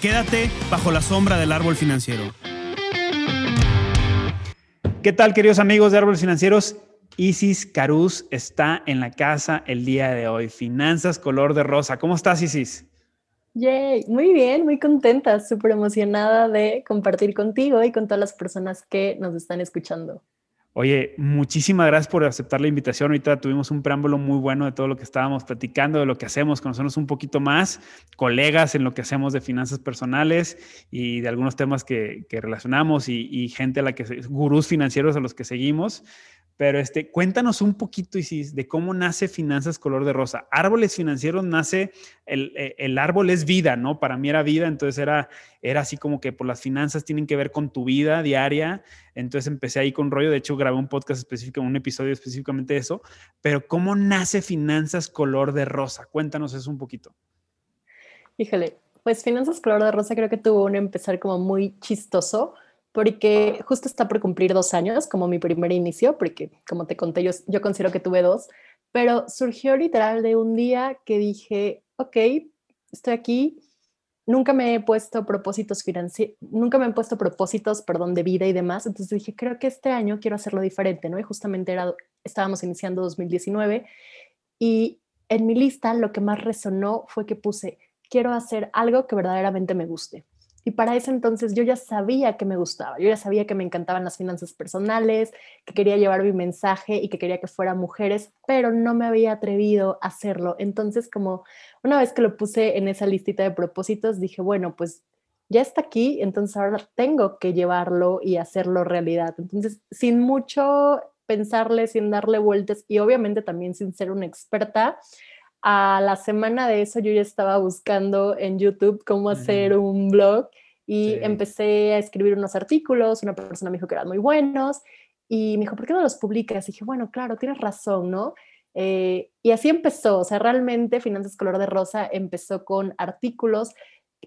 Quédate bajo la sombra del árbol financiero. ¿Qué tal, queridos amigos de Árboles Financieros? Isis Caruz está en la casa el día de hoy. Finanzas color de rosa. ¿Cómo estás, Isis? Yay, muy bien, muy contenta, súper emocionada de compartir contigo y con todas las personas que nos están escuchando. Oye, muchísimas gracias por aceptar la invitación. Ahorita tuvimos un preámbulo muy bueno de todo lo que estábamos platicando, de lo que hacemos, conocernos un poquito más, colegas en lo que hacemos de finanzas personales y de algunos temas que, relacionamos y, y, gente a la que, gurús financieros a los que seguimos. Pero este, cuéntanos un poquito, Isis, de cómo nace Finanzas Color de Rosa. Árboles Financieros nace, el, eh, el, árbol es vida, ¿no? Para mí era vida, entonces era, era así como que por las finanzas tienen que ver con tu vida diaria. Entonces empecé ahí con rollo, de hecho grabé un podcast específico, un episodio específicamente de eso. Pero ¿cómo nace Finanzas Color de Rosa? Cuéntanos eso un poquito. Híjole, pues Finanzas Color de Rosa creo que tuvo un empezar como muy chistoso porque justo está por cumplir dos años como mi primer inicio, porque como te conté, yo, considero que tuve dos, pero surgió literal de un día que dije, ok, estoy aquí, nunca me he puesto propósitos financieros, nunca me he puesto propósitos, perdón, de vida y demás, entonces dije, creo que este año quiero hacerlo diferente, ¿no? Y justamente era, estábamos iniciando 2019 y en mi lista lo que más resonó fue que puse, quiero hacer algo que verdaderamente me guste. Y para ese entonces yo ya sabía que me gustaba, yo ya sabía que me encantaban las finanzas personales, que quería llevar mi mensaje y que quería que fueran mujeres, pero no me había atrevido a hacerlo. Entonces, como una vez que lo puse en esa listita de propósitos, dije, bueno, pues ya está aquí, entonces ahora tengo que llevarlo y hacerlo realidad. Entonces, sin mucho pensarle, sin darle vueltas y obviamente también sin ser una experta, a la semana de eso yo ya estaba buscando en YouTube cómo hacer un blog y empecé a escribir unos artículos, una persona me dijo que eran muy buenos y me dijo, ¿por qué no los publicas? Y dije, bueno, claro, tienes razón, ¿no? Eh, y así empezó, o sea, realmente Finanzas Color de Rosa empezó con artículos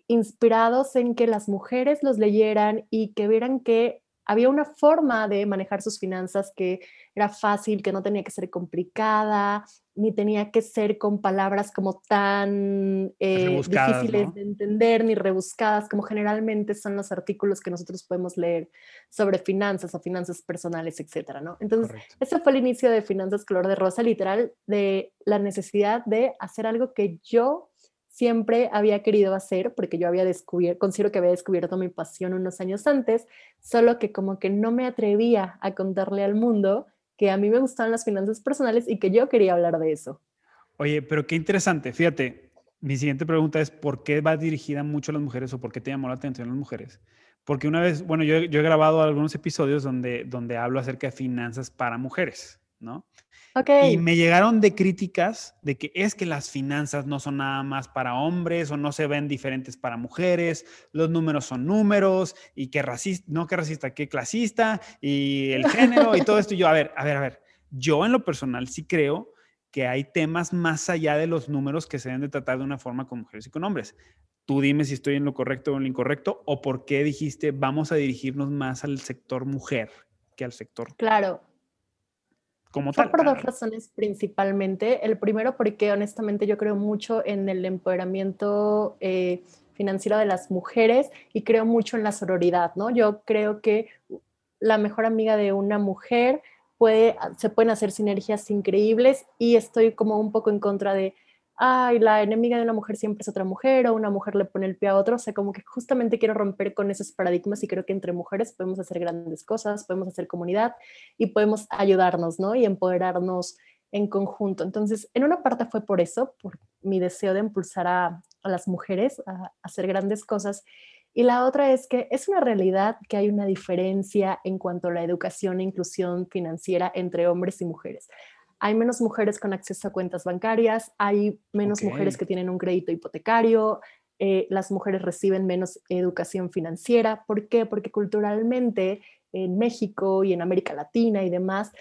inspirados en que las mujeres los leyeran y que vieran que había una forma de manejar sus finanzas que era fácil, que no tenía que ser complicada, ni tenía que ser con palabras como tan eh, difíciles de entender ni rebuscadas, como generalmente son los artículos que nosotros podemos leer sobre finanzas o finanzas personales, etcétera, ¿no? Entonces, ese fue el inicio de Finanzas Color de Rosa, literal, de la necesidad de hacer algo que yo siempre había querido hacer, porque yo había descubierto, considero que había descubierto mi pasión unos años antes, solo que como que no me atrevía a contarle al mundo que a mí me gustaban las finanzas personales y que yo quería hablar de eso. Oye, pero qué interesante. Fíjate, mi siguiente pregunta es, ¿por qué va dirigida mucho a las mujeres o por qué te llamó la atención a las mujeres? Porque una vez, bueno, yo, yo he grabado algunos episodios donde, donde hablo acerca de finanzas para mujeres, ¿no? Y me llegaron de críticas de que es que las finanzas no son nada más para hombres o no se ven diferentes para mujeres, los números son números y que racista, no que racista, que clasista y el género y todo esto. Y yo, a ver, a ver, a ver, yo en lo personal sí creo que hay temas más allá de los números que se deben de tratar de una forma con mujeres y con hombres. Tú dime si estoy en lo correcto o en lo incorrecto o por qué dijiste vamos a dirigirnos más al sector mujer que al sector. Claro, como Fue por dos razones principalmente. El primero, porque honestamente yo creo mucho en el empoderamiento eh, financiero de las mujeres y creo mucho en la sororidad, ¿no? Yo creo que la mejor amiga de una mujer puede, se pueden hacer sinergias increíbles y estoy como un poco en contra de ay, la enemiga de una mujer siempre es otra mujer o una mujer le pone el pie a otro. O sea, como que justamente quiero romper con esos paradigmas y creo que entre mujeres podemos hacer grandes cosas, podemos hacer comunidad y podemos ayudarnos, ¿no? Y empoderarnos en conjunto. Entonces, en una parte fue por eso, por mi deseo de impulsar a, las mujeres a hacer grandes cosas. Y la otra es que es una realidad que hay una diferencia en cuanto a la educación e inclusión financiera entre hombres y mujeres hay menos mujeres con acceso a cuentas bancarias, hay menos mujeres que tienen un crédito hipotecario, eh, las mujeres reciben menos educación financiera. ¿Por qué? Porque culturalmente en México y en América Latina y demás,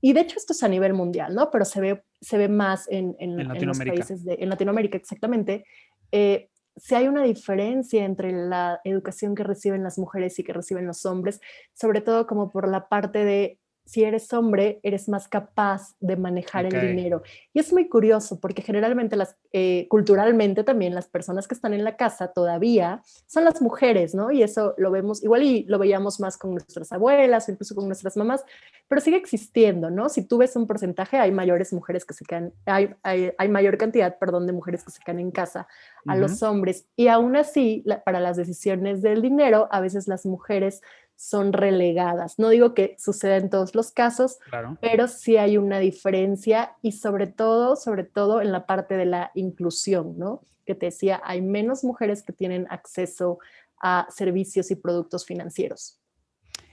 y de hecho esto es a nivel mundial, ¿no? Pero se ve, se ve más en, en, los países de en Latinoamérica, exactamente. Eh, si hay una diferencia entre la educación que reciben las mujeres y que reciben los hombres, sobre todo como por la parte de si eres hombre, eres más capaz de manejar el dinero. Y es muy curioso porque generalmente, las, eh, culturalmente también, las personas que están en la casa todavía son las mujeres, ¿no? Y eso lo vemos, igual y lo veíamos más con nuestras abuelas o incluso con nuestras mamás, pero sigue existiendo, ¿no? Si tú ves un porcentaje, hay mayores mujeres que se quedan, hay, hay, hay mayor cantidad, perdón, de mujeres que se quedan en casa a los hombres. Y aún así, para las decisiones del dinero, a veces las mujeres son relegadas. No digo que suceda en todos los casos, pero sí hay una diferencia y sobre todo, sobre todo en la parte de la inclusión, ¿no? Que te decía, hay menos mujeres que tienen acceso a servicios y productos financieros.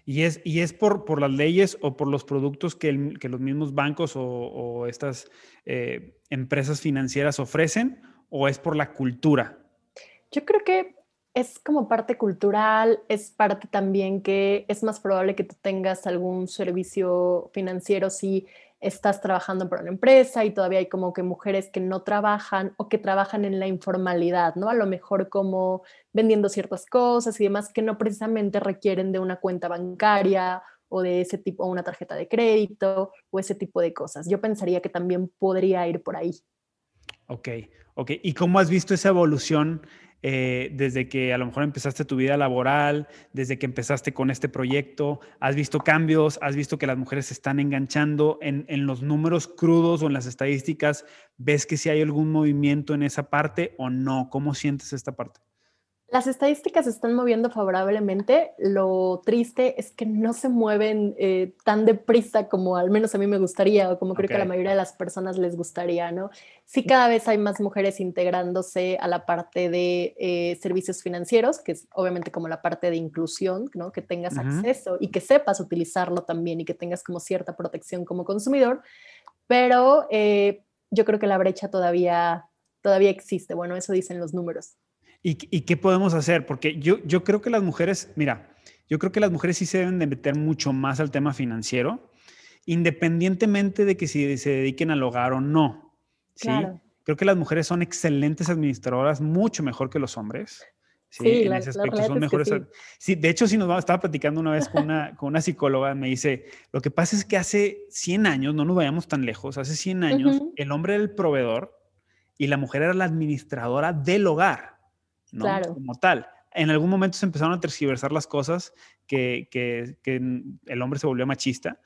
¿Y es, y es por, por las leyes o por los productos que, los mismos bancos o, estas eh, empresas financieras ofrecen o es por la cultura? Yo creo que es como parte cultural, es parte también que es más probable que tú tengas algún servicio financiero si estás trabajando para una empresa y todavía hay como que mujeres que no trabajan o que trabajan en la informalidad, ¿no? A lo mejor como vendiendo ciertas cosas y demás que no precisamente requieren de una cuenta bancaria o de ese tipo, o una tarjeta de crédito o ese tipo de cosas. Yo pensaría que también podría ir por ahí. Ok, ok. ¿Y cómo has visto esa evolución eh, desde que a lo mejor empezaste tu vida laboral, desde que empezaste con este proyecto? ¿Has visto cambios? ¿Has visto que las mujeres se están enganchando en, en los números crudos o en las estadísticas? ¿Ves que si hay algún movimiento en esa parte o no? ¿Cómo sientes esta parte? Las estadísticas se están moviendo favorablemente. Lo triste es que no se mueven eh, tan deprisa como al menos a mí me gustaría o como creo que a la mayoría de las personas les gustaría, ¿no? Sí, cada vez hay más mujeres integrándose a la parte de eh, servicios financieros, que es obviamente como la parte de inclusión, ¿no? Que tengas acceso y que sepas utilizarlo también y que tengas como cierta protección como consumidor. Pero eh, yo creo que la brecha todavía, todavía existe. Bueno, eso dicen los números. ¿Y, qué podemos hacer? Porque yo, yo creo que las mujeres, mira, yo creo que las mujeres sí se deben de meter mucho más al tema financiero, independientemente de que si se dediquen al hogar o no. ¿sí? Creo que las mujeres son excelentes administradoras, mucho mejor que los hombres. Sí, en ese aspecto son mejores. sí. de hecho, si nos vamos, estaba platicando una vez con una, con una psicóloga, me dice, lo que pasa es que hace 100 años, no nos vayamos tan lejos, hace 100 años, el hombre era el proveedor y la mujer era la administradora del hogar. Claro. Como tal. En algún momento se empezaron a tergiversar las cosas, que, que, que el hombre se volvió machista,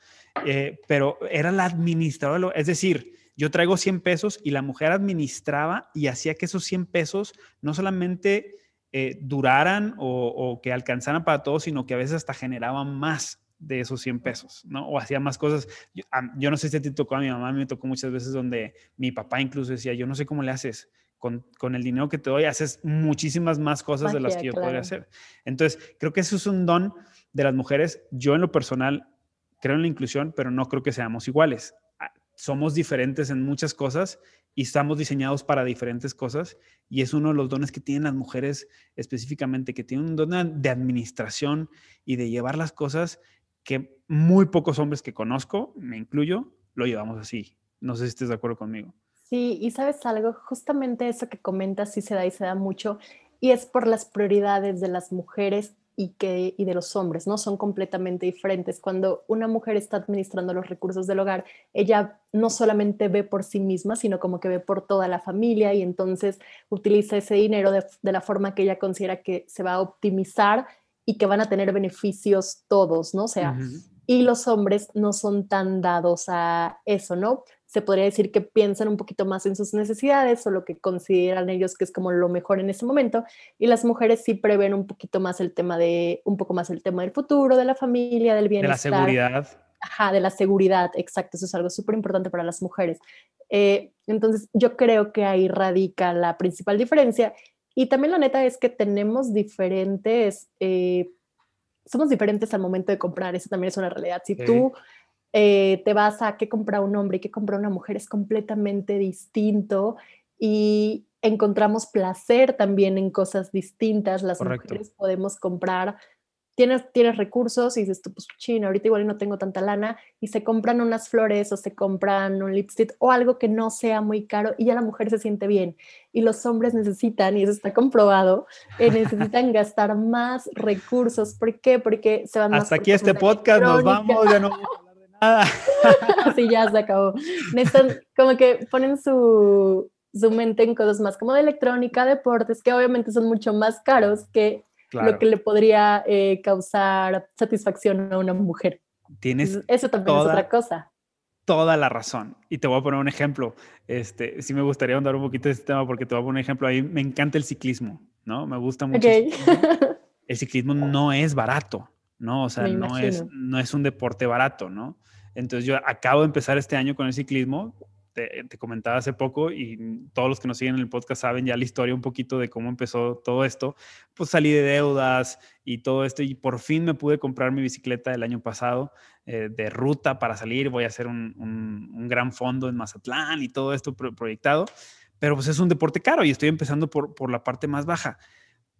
eh, pero era la administradora, es decir, yo traigo 100 pesos y la mujer administraba y hacía que esos 100 pesos no solamente eh, duraran o, o, que alcanzaran para todos, sino que a veces hasta generaban más de esos 100 pesos, ¿no? O hacía más cosas. Yo, yo no sé si te tocó a mi mamá, me tocó muchas veces donde mi papá incluso decía, yo no sé cómo le haces con, el dinero que te doy haces muchísimas más cosas de las que yo podría hacer. Entonces, creo que eso es un don de las mujeres. Yo en lo personal creo en la inclusión, pero no creo que seamos iguales. Ah, somos diferentes en muchas cosas y estamos diseñados para diferentes cosas y es uno de los dones que tienen las mujeres específicamente, que tienen un don de administración y de llevar las cosas que muy pocos hombres que conozco, me incluyo, lo llevamos así. No sé si estés de acuerdo conmigo. Sí, y sabes algo, justamente eso que comentas sí se da y se da mucho, y es por las prioridades de las mujeres y, que, y de los hombres, ¿no? Son completamente diferentes. Cuando una mujer está administrando los recursos del hogar, ella no solamente ve por sí misma, sino como que ve por toda la familia y entonces utiliza ese dinero de, la forma que ella considera que se va a optimizar y que van a tener beneficios todos, ¿no? O sea, y los hombres no son tan dados a eso, ¿no? Se podría decir que piensan un poquito más en sus necesidades o lo que consideran ellos que es como lo mejor en ese momento y las mujeres sí prevén un poquito más el tema de un poco más el tema del futuro, de la familia, del bienestar. De la seguridad. Ajá, de la seguridad, exacto, eso es algo súper importante para las mujeres. Eh, entonces, yo creo que ahí radica la principal diferencia y también la neta es que tenemos diferentes, eh, somos diferentes al momento de comprar, eso también es una realidad. Si tú eh, te vas a qué compra un hombre y qué compra una mujer es completamente distinto y encontramos placer también en cosas distintas. Las mujeres podemos comprar tienes, tienes recursos y dices tú, pues chino, ahorita igual no tengo tanta lana y se compran unas flores o se compran un lipstick o algo que no sea muy caro y ya la mujer se siente bien. Y los hombres necesitan, y eso está comprobado, eh, necesitan gastar más recursos. ¿Por qué? Porque se van Hasta aquí este podcast, nos vamos, ya no Así ya se acabó. Necesitan, como que ponen su, su mente en cosas más como de electrónica, deportes, que obviamente son mucho más caros que lo que le podría eh, causar satisfacción a una mujer. Tienes Eso también es otra cosa. Toda la razón. Y te voy a poner un ejemplo. Este, sí me gustaría andar un poquito de este tema porque te voy a poner un ejemplo. A mí me encanta el ciclismo, ¿no? Me gusta mucho. El ciclismo no es barato, ¿no? O sea, no es, no es un deporte barato, ¿no? Entonces yo acabo de empezar este año con el ciclismo te, comentaba hace poco y todos los que nos siguen en el podcast saben ya la historia un poquito de cómo empezó todo esto. Pues salí de deudas y todo esto y por fin me pude comprar mi bicicleta el año pasado eh, de ruta para salir. Voy a hacer un, un, gran fondo en Mazatlán y todo esto proyectado. Pero pues es un deporte caro y estoy empezando por, por la parte más baja.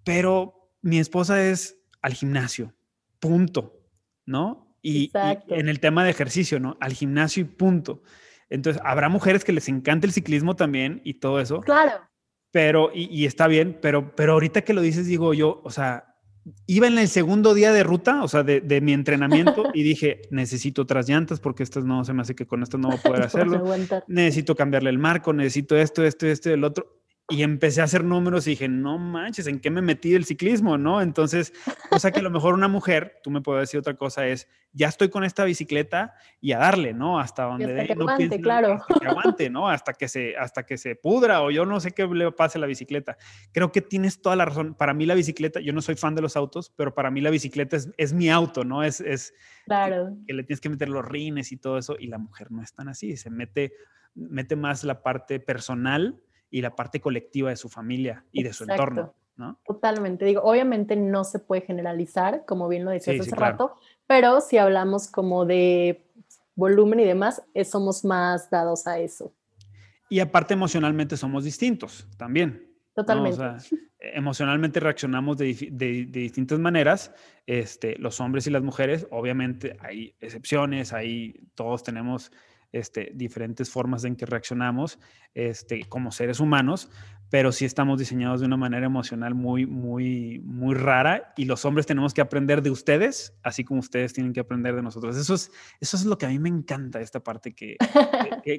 Pero mi esposa es al gimnasio, punto, ¿no? Y, y, en el tema de ejercicio, ¿no? Al gimnasio y punto. Entonces, habrá mujeres que les encanta el ciclismo también y todo eso. Claro. Pero, y, está bien, pero, pero ahorita que lo dices, digo yo, o sea, iba en el segundo día de ruta, o sea, de, de mi entrenamiento y dije, necesito otras llantas porque estas no, se me hace que con estas no voy a poder hacerlo. necesito cambiarle el marco, necesito esto, esto, esto y el otro y empecé a hacer números y dije, no manches, ¿en qué me metí el ciclismo? ¿No? Entonces, o sea que a lo mejor una mujer, tú me puedes decir otra cosa, es, ya estoy con esta bicicleta y a darle, ¿no? Hasta donde hasta que aguante, claro. Hasta que aguante, ¿no? Hasta que, se, hasta que se pudra o yo no sé qué le pase a la bicicleta. Creo que tienes toda la razón. Para mí la bicicleta, yo no soy fan de los autos, pero para mí la bicicleta es, es mi auto, ¿no? Es, es claro. que, le tienes que meter los rines y todo eso y la mujer no es tan así, se mete, mete más la parte personal y la parte colectiva de su familia y de su entorno. ¿no? Totalmente. Digo, obviamente no se puede generalizar, como bien lo decías hace rato, pero si hablamos como de volumen y demás, eh, somos más dados a eso. Y aparte emocionalmente somos distintos también. Totalmente. emocionalmente reaccionamos de, de, de, distintas maneras. Este, los hombres y las mujeres, obviamente hay excepciones, ahí todos tenemos este, diferentes formas en que reaccionamos este, como seres humanos, pero sí estamos diseñados de una manera emocional muy, muy, muy rara y los hombres tenemos que aprender de ustedes, así como ustedes tienen que aprender de nosotros. Eso es, eso es lo que a mí me encanta, esta parte, que,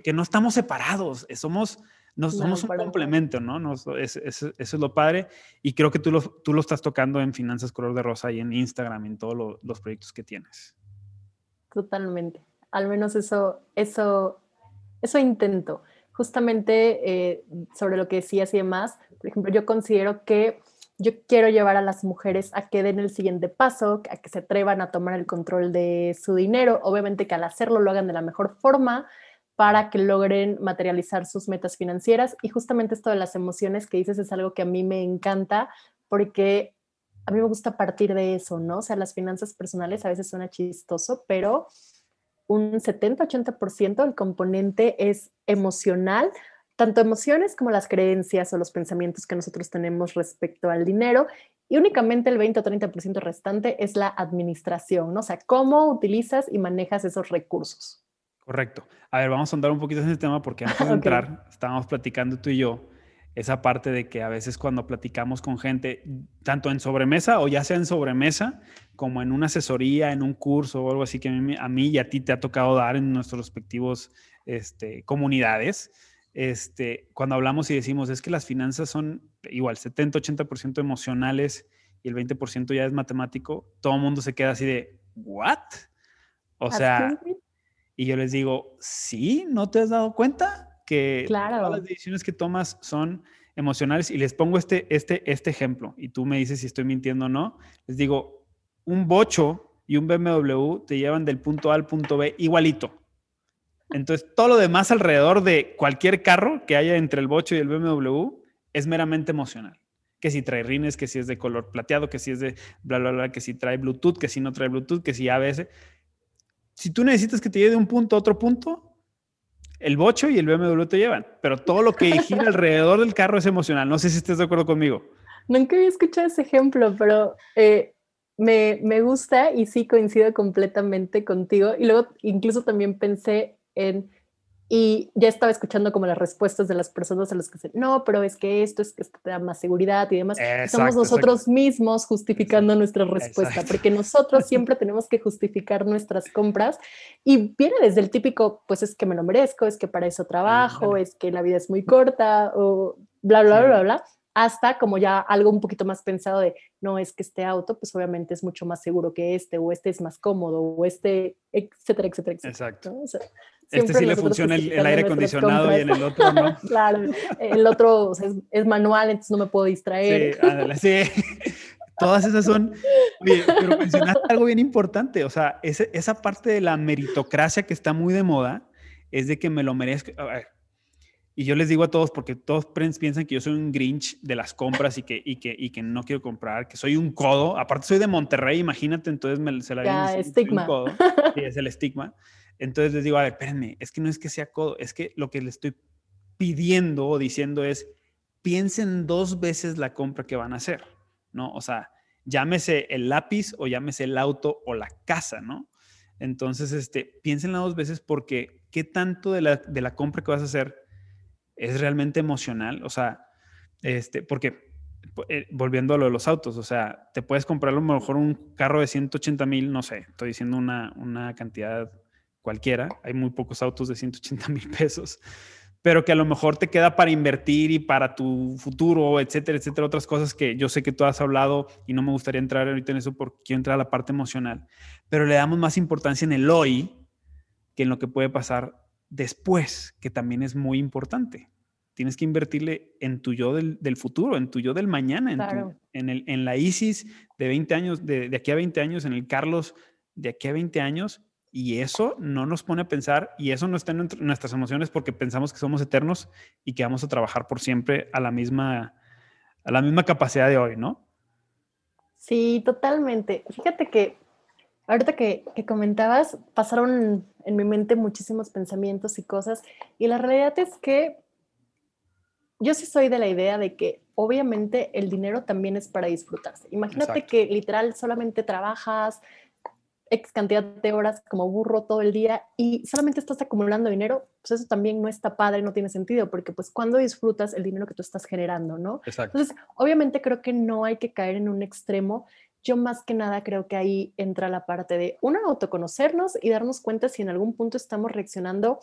que, no estamos separados, eh, somos, no, somos un complemento, ¿no? eso es lo padre y creo que tú lo, tú lo estás tocando en Finanzas Color de Rosa y en Instagram, en todos los proyectos que tienes. Totalmente al menos eso, eso, eso intento. Justamente eh, sobre lo que decías y demás, por ejemplo, yo considero que yo quiero llevar a las mujeres a que den el siguiente paso, a que se atrevan a tomar el control de su dinero, obviamente que al hacerlo lo hagan de la mejor forma para que logren materializar sus metas financieras. Y justamente esto de las emociones que dices es algo que a mí me encanta porque a mí me gusta partir de eso, ¿no? O sea, las finanzas personales a veces suena chistoso, pero un 70-80% del componente es emocional, tanto emociones como las creencias o los pensamientos que nosotros tenemos respecto al dinero y únicamente el 20 o 30% restante es la administración, ¿no? O sea, cómo utilizas y manejas esos recursos. Correcto. A ver, vamos a andar un poquito en ese tema porque antes de entrar estábamos platicando tú y yo esa parte de que a veces cuando platicamos con gente, tanto en sobremesa o ya sea en sobremesa, como en una asesoría, en un curso o algo así que a mí, y a ti te ha tocado dar en nuestros respectivos este, comunidades, este, cuando hablamos y decimos es que las finanzas son igual 70-80% emocionales y el 20% ya es matemático, todo el mundo se queda así de, ¿what? O sea, y yo les digo, sí, ¿no te has dado cuenta? Que todas las decisiones que tomas son emocionales y les pongo este, este, este ejemplo y tú me dices si estoy mintiendo o no. Les digo, un bocho y un BMW te llevan del punto A al punto B igualito. Entonces, todo lo demás alrededor de cualquier carro que haya entre el bocho y el BMW es meramente emocional. Que si trae rines, que si es de color plateado, que si es de bla, bla, bla, que si trae Bluetooth, que si no trae Bluetooth, que si ABS. Si tú necesitas que te lleve de un punto a otro punto, el bocho y el BMW te llevan, pero todo lo que gira alrededor del carro es emocional. No sé si estés de acuerdo conmigo. Nunca había escuchado ese ejemplo, pero eh, me, me gusta y sí coincido completamente contigo. Y luego incluso también pensé en y ya estaba escuchando como las respuestas de las personas a las que dicen, no, pero es que esto es que esto te da más seguridad y demás. Somos nosotros mismos justificando nuestra respuesta, porque nosotros siempre tenemos que justificar nuestras compras y viene desde el típico, pues es que me lo merezco, es que para eso trabajo, es que la vida es muy corta o bla, bla, bla, bla, bla hasta como ya algo un poquito más pensado de, no, es que este auto, pues obviamente es mucho más seguro que este, o este es más cómodo, o este, etcétera, etcétera, etcétera. Exacto. Este sí le funciona el, aire acondicionado y en el otro no. claro, el otro es, manual, entonces no me puedo distraer. Sí, sí. Todas esas son, pero mencionaste algo bien importante, o sea, esa parte de la meritocracia que está muy de moda, es de que me lo merezco. A ver, y yo les digo a todos, porque todos piensan que yo soy un Grinch de las compras y que, y que, y que no quiero comprar, que soy un codo. Aparte soy de Monterrey, imagínate, entonces me, se la ya, estigma. codo. Sí, es el estigma. Entonces les digo, a ver, espérenme, es que no es que sea codo, es que lo que le estoy pidiendo o diciendo es, piensen dos veces la compra que van a hacer, ¿no? O sea, llámese el lápiz o llámese el auto o la casa, ¿no? Entonces, este, piénsenla dos veces porque qué tanto de la, de la compra que vas a hacer es realmente emocional, o sea, este, porque eh, volviendo a lo de los autos, o sea, te puedes comprar a lo mejor un carro de 180 mil, no sé, estoy diciendo una, una cantidad cualquiera, hay muy pocos autos de 180 mil pesos, pero que a lo mejor te queda para invertir y para tu futuro, etcétera, etcétera, otras cosas que yo sé que tú has hablado y no me gustaría entrar ahorita en eso porque quiero entrar a la parte emocional, pero le damos más importancia en el hoy que en lo que puede pasar después, que también es muy importante. Tienes que invertirle en tu yo del, futuro, en tu yo del mañana, en, en, el, en la ISIS de 20 años, de, de, aquí a 20 años, en el Carlos de aquí a 20 años. Y eso no nos pone a pensar y eso no está en nuestras emociones porque pensamos que somos eternos y que vamos a trabajar por siempre a la misma, a la misma capacidad de hoy, ¿no? Sí, totalmente. Fíjate que Ahorita que, comentabas, pasaron en mi mente muchísimos pensamientos y cosas, y la realidad es que yo sí soy de la idea de que obviamente el dinero también es para disfrutarse. Imagínate que literal solamente trabajas X cantidad de horas como burro todo el día y solamente estás acumulando dinero, pues eso también no está padre, no tiene sentido, porque pues cuando disfrutas el dinero que tú estás generando, ¿no? Entonces, obviamente creo que no hay que caer en un extremo. Yo más que nada creo que ahí entra la parte de, uno, autoconocernos y darnos cuenta si en algún punto estamos reaccionando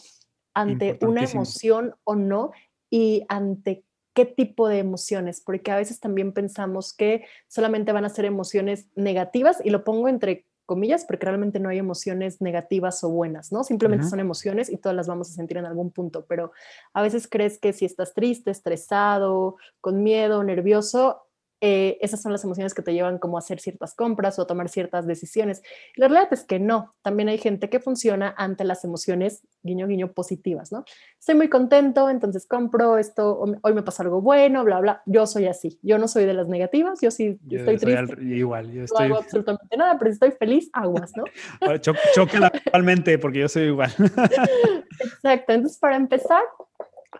ante una emoción o no y ante qué tipo de emociones, porque a veces también pensamos que solamente van a ser emociones negativas y lo pongo entre comillas porque realmente no hay emociones negativas o buenas, ¿no? Simplemente son emociones y todas las vamos a sentir en algún punto, pero a veces crees que si estás triste, estresado, con miedo, nervioso, eh, esas son las emociones que te llevan como a hacer ciertas compras o a tomar ciertas decisiones. la realidad es que no, también hay gente que funciona ante las emociones guiño, guiño positivas, ¿no? Estoy muy contento, entonces compro esto, hoy me pasa algo bueno, bla, bla. Yo soy así, yo no soy de las negativas, yo sí estoy triste. igual, yo estoy... No hago absolutamente nada, pero si estoy feliz, aguas, ¿no? Choquen actualmente porque yo soy igual. Exacto, entonces para empezar,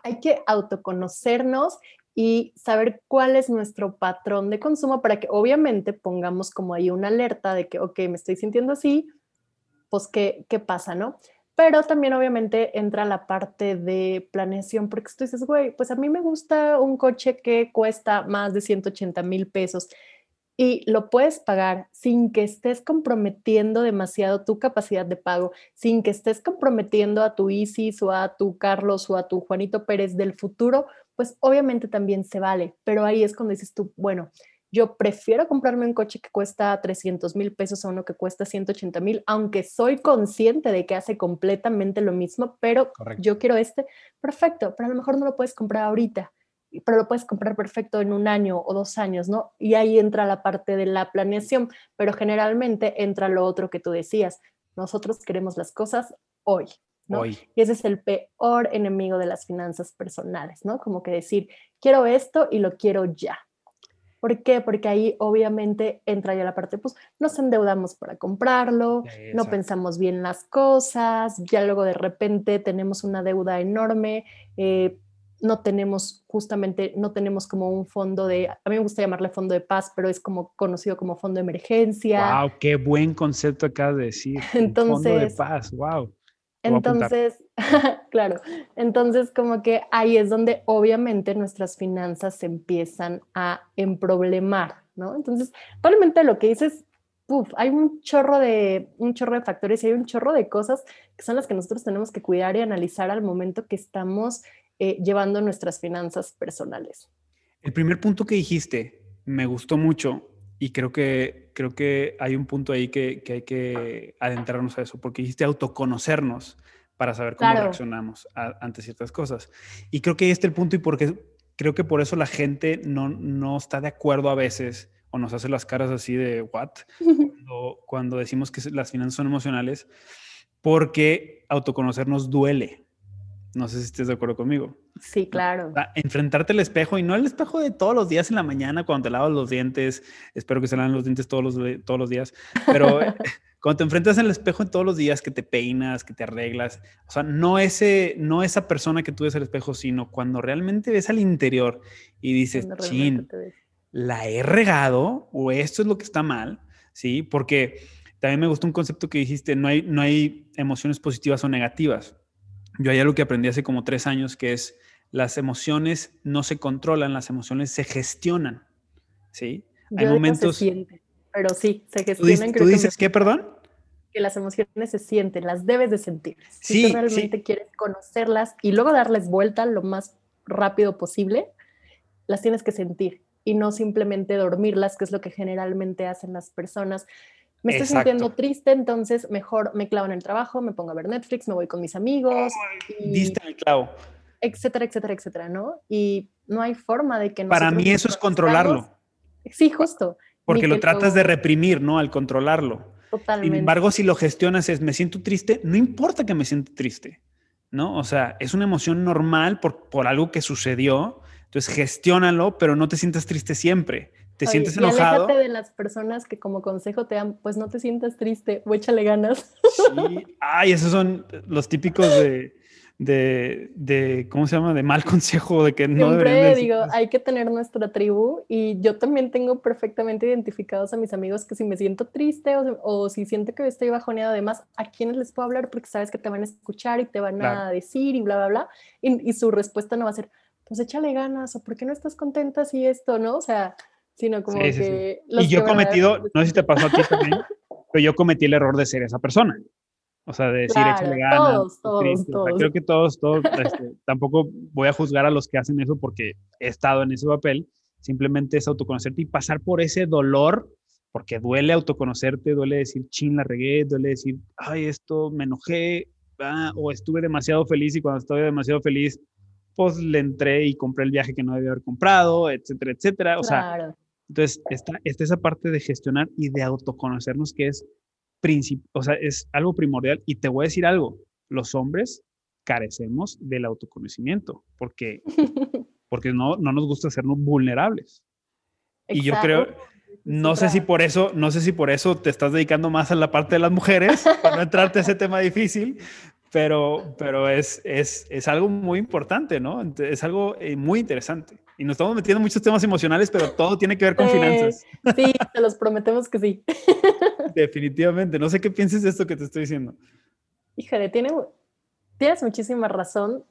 hay que autoconocernos y saber cuál es nuestro patrón de consumo para que obviamente pongamos como ahí una alerta de que, ok, me estoy sintiendo así, pues qué, qué pasa, ¿no? Pero también obviamente entra la parte de planeación, porque tú dices, güey, pues a mí me gusta un coche que cuesta más de 180 mil pesos y lo puedes pagar sin que estés comprometiendo demasiado tu capacidad de pago, sin que estés comprometiendo a tu Isis o a tu Carlos o a tu Juanito Pérez del futuro, pues obviamente también se vale, pero ahí es cuando dices tú, bueno, yo prefiero comprarme un coche que cuesta 300 mil pesos a uno que cuesta 180 mil, aunque soy consciente de que hace completamente lo mismo, pero yo quiero este, perfecto, pero a lo mejor no lo puedes comprar ahorita, pero lo puedes comprar perfecto en un año o dos años, ¿no? Y ahí entra la parte de la planeación, pero generalmente entra lo otro que tú decías, nosotros queremos las cosas hoy, y ese es el peor enemigo de las finanzas personales, ¿no? Como que decir, quiero esto y lo quiero ya. ¿Por qué? Porque ahí obviamente entra ya la parte, pues nos endeudamos para comprarlo, no pensamos bien las cosas, ya luego de repente tenemos una deuda enorme, eh, no tenemos justamente, no tenemos como un fondo de, a mí me gusta llamarle fondo de paz, pero es como conocido como fondo de emergencia. ¡Wow! ¡Qué buen concepto acá de decir! Entonces, fondo de paz, ¡wow! Entonces, claro, entonces como que ahí es donde obviamente nuestras finanzas se empiezan a emproblemar, ¿no? Entonces, probablemente lo que dices, hay un chorro de un chorro de factores y hay un chorro de cosas que son las que nosotros tenemos que cuidar y analizar al momento que estamos eh, llevando nuestras finanzas personales. El primer punto que dijiste me gustó mucho y creo que, creo que hay un punto ahí que, que hay que adentrarnos a eso, porque dijiste autoconocernos para saber cómo reaccionamos ante ciertas cosas. Y creo que ahí está el punto y porque creo que por eso la gente no, no está de acuerdo a veces o nos hace las caras así de what cuando, cuando decimos que las finanzas son emocionales, porque autoconocernos duele. No sé si estés de acuerdo conmigo. Sí, claro. enfrentarte al espejo y no el espejo de todos los días en la mañana cuando te lavas los dientes. Espero que se laven los dientes todos los, todos los días. Pero cuando te enfrentas al espejo en todos los días, que te peinas, que te arreglas. O sea, no, ese, no esa persona que tú ves al espejo, sino cuando realmente ves al interior y dices, chin, la he regado o esto es lo que está mal. Sí, porque también me gustó un concepto que dijiste, no hay, no hay emociones positivas o negativas yo hay algo que aprendí hace como tres años que es las emociones no se controlan, las emociones se gestionan. ¿Sí? Hay momentos. Se sienten, pero sí, se gestionan. ¿Tú, dices qué, perdón? Que las emociones se sienten, las debes de sentir. Si tú realmente quieres conocerlas y luego darles vuelta lo más rápido posible, las tienes que sentir y no simplemente dormirlas, que es lo que generalmente hacen las personas me estoy sintiendo triste, entonces mejor me clavo en el trabajo, me pongo a ver Netflix, me voy con mis amigos. diste el clavo. Etcétera, etcétera, etcétera, ¿no? Y no hay forma de que... Para mí eso es controlarlo. Sí, justo. Porque lo tratas de reprimir, ¿no? Al controlarlo. Totalmente. Sin embargo, si lo gestionas es, me siento triste, no importa que me sienta triste, ¿no? O sea, es una emoción normal por, por algo que sucedió, entonces gestiónalo, pero no te sientas triste siempre te sientes enojado. Y de las personas que como consejo te dan, pues no te sientas triste o échale ganas. Sí, ay, esos son los típicos de, de, de ¿cómo se llama? De mal consejo, de que no Siempre digo, hay que tener nuestra tribu y yo también tengo perfectamente identificados a mis amigos que si me siento triste o, si siento que estoy bajoneado, además, ¿a quiénes les puedo hablar? Porque sabes que te van a escuchar y te van a decir y bla, bla, bla. Y, y su respuesta no va a ser, pues échale ganas o ¿por qué no estás contenta si esto, no? O sea, sino como que... y yo he cometido, no sé si te pasó a ti también, pero yo cometí el error de ser esa persona. O sea, de decir, échale ganas. Todos, todos, todos. creo que todos, todos, este, tampoco voy a juzgar a los que hacen eso porque he estado en ese papel. Simplemente es autoconocerte y pasar por ese dolor, porque duele autoconocerte, duele decir, chin, la regué, duele decir, ay, esto me enojé, ah, o estuve demasiado feliz y cuando estoy demasiado feliz, pues le entré y compré el viaje que no debía haber comprado, etcétera, etcétera. O sea, entonces, está, está esa parte de gestionar y de autoconocernos que es, o sea, es algo primordial. Y te voy a decir algo, los hombres carecemos del autoconocimiento porque, porque no, no nos gusta sernos vulnerables. Y yo creo, no sé si por eso, no sé si por eso te estás dedicando más a la parte de las mujeres, para no entrarte a ese tema difícil, pero, pero es, es, es algo muy importante, ¿no? Es algo eh, muy interesante. Y nos estamos metiendo en muchos temas emocionales, pero todo tiene que ver con finanzas. Sí, te los prometemos que sí. Definitivamente. No sé qué pienses de esto que te estoy diciendo. Híjole, tiene, tienes muchísima razón.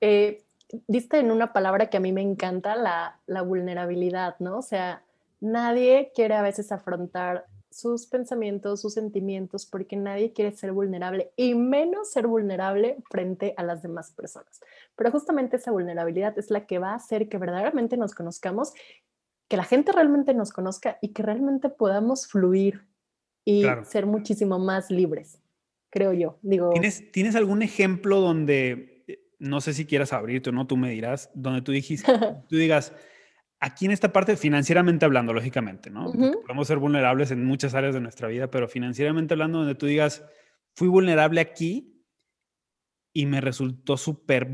Eh, diste en una palabra que a mí me encanta, la, la vulnerabilidad, ¿no? O sea, nadie quiere a veces afrontar sus pensamientos, sus sentimientos, porque nadie quiere ser vulnerable y menos ser vulnerable frente a las demás personas. Pero justamente esa vulnerabilidad es la que va a hacer que verdaderamente nos conozcamos, que la gente realmente nos conozca y que realmente podamos fluir y ser muchísimo más libres, creo yo. Digo, ¿Tienes, ¿Tienes algún ejemplo donde, eh, no sé si quieras abrirte o no, tú me dirás, donde tú, dijiste, tú digas, Aquí en esta parte, financieramente hablando, lógicamente, ¿no? Podemos ser vulnerables en muchas áreas de nuestra vida, pero financieramente hablando, donde tú digas, fui vulnerable aquí y me resultó súper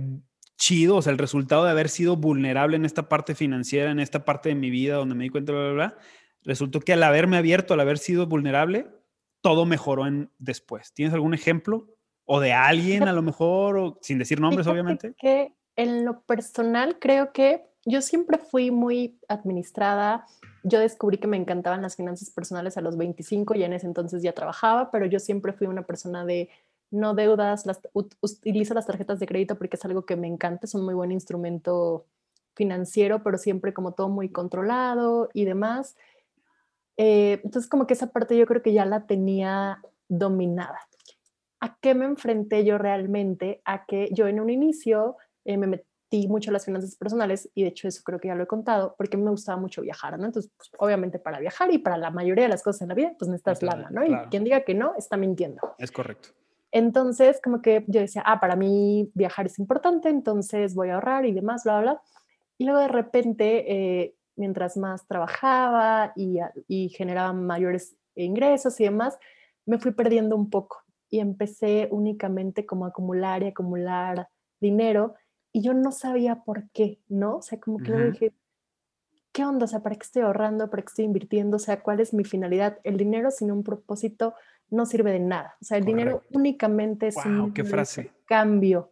chido, o sea, el resultado de haber sido vulnerable en esta parte financiera, en esta parte de mi vida donde me di cuenta, bla, bla, bla, resultó que al haberme abierto, al haber sido vulnerable, todo mejoró en después. ¿Tienes algún ejemplo? O de alguien a lo mejor, o sin decir nombres, obviamente. Que en lo personal creo que yo siempre fui muy administrada. Yo descubrí que me encantaban las finanzas personales a los 25 y en ese entonces ya trabajaba, pero yo siempre fui una persona de no deudas, las, utilizo las tarjetas de crédito porque es algo que me encanta, es un muy buen instrumento financiero, pero siempre como todo muy controlado y demás. Eh, entonces como que esa parte yo creo que ya la tenía dominada. ¿A qué me enfrenté yo realmente? A que yo en un inicio eh, me metí mucho las finanzas personales y de hecho eso creo que ya lo he contado porque me gustaba mucho viajar, ¿no? Entonces, pues, obviamente para viajar y para la mayoría de las cosas en la vida, pues necesitas lana, ¿no? Y quien diga que no, está mintiendo. Es correcto. Entonces, como que yo decía, ah, para mí viajar es importante, entonces voy a ahorrar y demás, bla, bla. Y luego de repente, eh, mientras más trabajaba y, y generaba mayores ingresos y demás, me fui perdiendo un poco y empecé únicamente como a acumular y acumular dinero y yo no sabía por qué, ¿no? O sea, como que yo dije, ¿qué onda? O sea, ¿para qué estoy ahorrando? ¿Para qué estoy invirtiendo? O sea, ¿cuál es mi finalidad? El dinero sin un propósito no sirve de nada. O sea, el dinero únicamente es un qué frase. cambio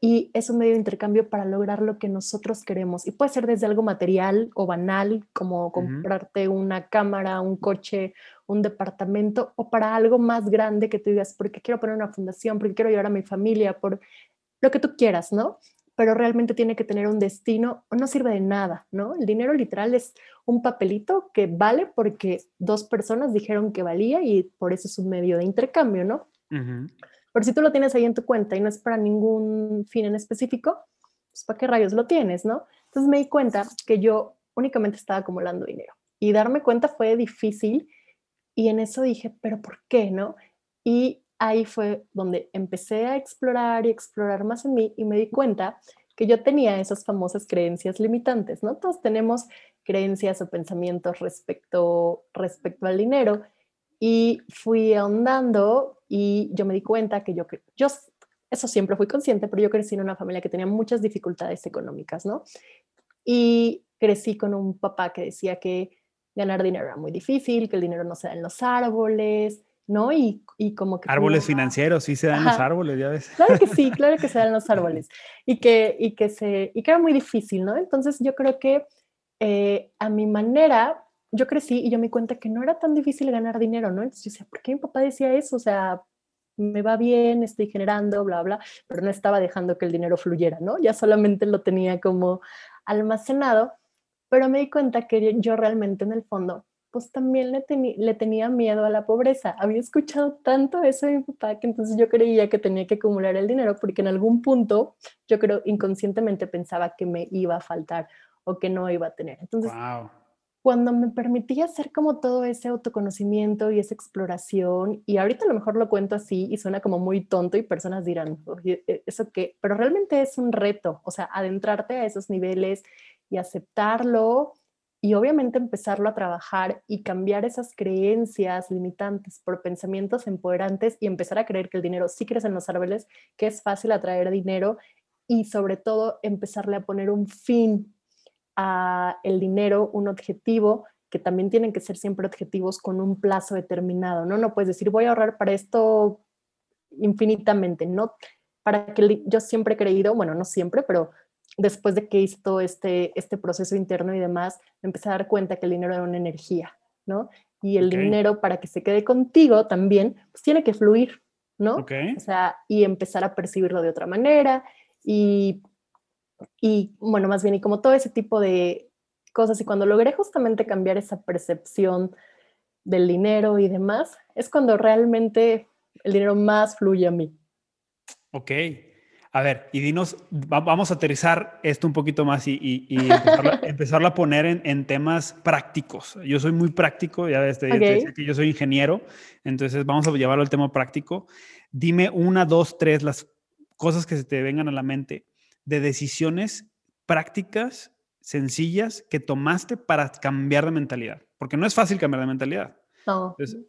y es un medio de intercambio para lograr lo que nosotros queremos. Y puede ser desde algo material o banal, como comprarte una cámara, un coche, un departamento, o para algo más grande que tú digas, porque quiero poner una fundación, porque quiero ayudar a mi familia, por lo que tú quieras, ¿no? Pero realmente tiene que tener un destino, o no sirve de nada, ¿no? El dinero literal es un papelito que vale porque dos personas dijeron que valía y por eso es un medio de intercambio, ¿no? Pero si tú lo tienes ahí en tu cuenta y no es para ningún fin en específico, pues ¿para qué rayos lo tienes, no? Entonces me di cuenta que yo únicamente estaba acumulando dinero y darme cuenta fue difícil y en eso dije, pero ¿por qué, no? Y ahí fue donde empecé a explorar y explorar más en mí y me di cuenta que yo tenía esas famosas creencias limitantes, ¿no? Todos tenemos creencias o pensamientos respecto, respecto al dinero y fui ahondando y yo me di cuenta que yo, yo, eso siempre fui consciente, pero yo crecí en una familia que tenía muchas dificultades económicas, ¿no? Y crecí con un papá que decía que ganar dinero era muy difícil, que el dinero no se da en los árboles, ¿no? Y, y como que... Árboles financieros, sí se dan los árboles, ya ves. Claro que sí, claro que se dan los árboles. Y que, y que, se, y que era muy difícil, ¿no? Entonces yo creo que eh, a mi manera, yo crecí y yo me di cuenta que no era tan difícil ganar dinero, ¿no? Entonces yo decía, ¿por qué mi papá decía eso? O sea, me va bien, estoy generando, bla, bla, pero no estaba dejando que el dinero fluyera, ¿no? Ya solamente lo tenía como almacenado, pero me di cuenta que yo realmente en el fondo, pues también le, le tenía miedo a la pobreza. Había escuchado tanto eso de mi papá que entonces yo creía que tenía que acumular el dinero porque en algún punto yo creo inconscientemente pensaba que me iba a faltar o que no iba a tener. Entonces, cuando me permití hacer como todo ese autoconocimiento y esa exploración, y ahorita a lo mejor lo cuento así y suena como muy tonto y personas dirán, e, ¿eso qué? Pero realmente es un reto, o sea, adentrarte a esos niveles y aceptarlo y obviamente empezarlo a trabajar y cambiar esas creencias limitantes por pensamientos empoderantes y empezar a creer que el dinero sí crece en los árboles, que es fácil atraer dinero y sobre todo empezarle a poner un fin el dinero un objetivo, que también tienen que ser siempre objetivos con un plazo determinado, ¿no? No puedes decir, voy a ahorrar para esto infinitamente, ¿no? Para que yo siempre he creído, bueno, no siempre, pero después de que hice todo este, este proceso interno y demás, me empecé a dar cuenta que el dinero era una energía, ¿no? Y el dinero, para que se quede contigo también, pues tiene que fluir, ¿no? O sea, y empezar a percibirlo de otra manera. Y y bueno, más bien, y como todo ese tipo de cosas, y cuando logré justamente cambiar esa percepción del dinero y demás, es cuando realmente el dinero más fluye a mí. Ok. A ver, y dinos, vamos a aterrizar esto un poquito más y, y, empezarlo, a poner en, temas prácticos. Yo soy muy práctico, ya ves, que yo soy ingeniero, entonces vamos a llevarlo al tema práctico. Dime una, dos, tres, las cosas que se te vengan a la mente de decisiones prácticas, sencillas, que tomaste para cambiar de mentalidad. Porque no es fácil cambiar de mentalidad.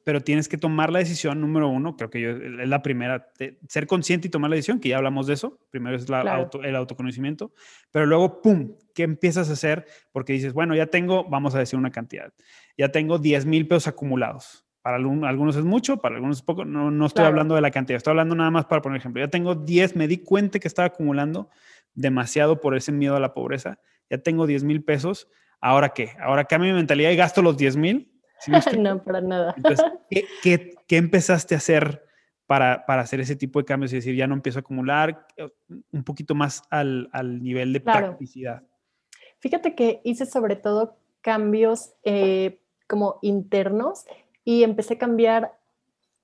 Pero tienes que tomar la decisión, número uno, creo que yo, es la primera, ser consciente y tomar la decisión, que ya hablamos de eso. Primero es el autoconocimiento, pero luego, ¡pum!, ¿qué empiezas a hacer? Porque dices, bueno, ya tengo, vamos a decir una cantidad, ya tengo 10 mil pesos acumulados. Para algunos es mucho, para algunos es poco. No, no estoy hablando de la cantidad, estoy hablando nada más para poner ejemplo. Ya tengo 10, me di cuenta que estaba acumulando demasiado por ese miedo a la pobreza. Ya tengo 10 mil pesos. ¿Ahora qué? Ahora cambio mi mentalidad y gasto los 10 mil no, para nada. ¿qué, empezaste a hacer para, hacer ese tipo de cambios? Es decir, ya no empiezo a acumular eh, un poquito más al, nivel de practicidad. Fíjate que hice sobre todo cambios eh, como internos y empecé a cambiar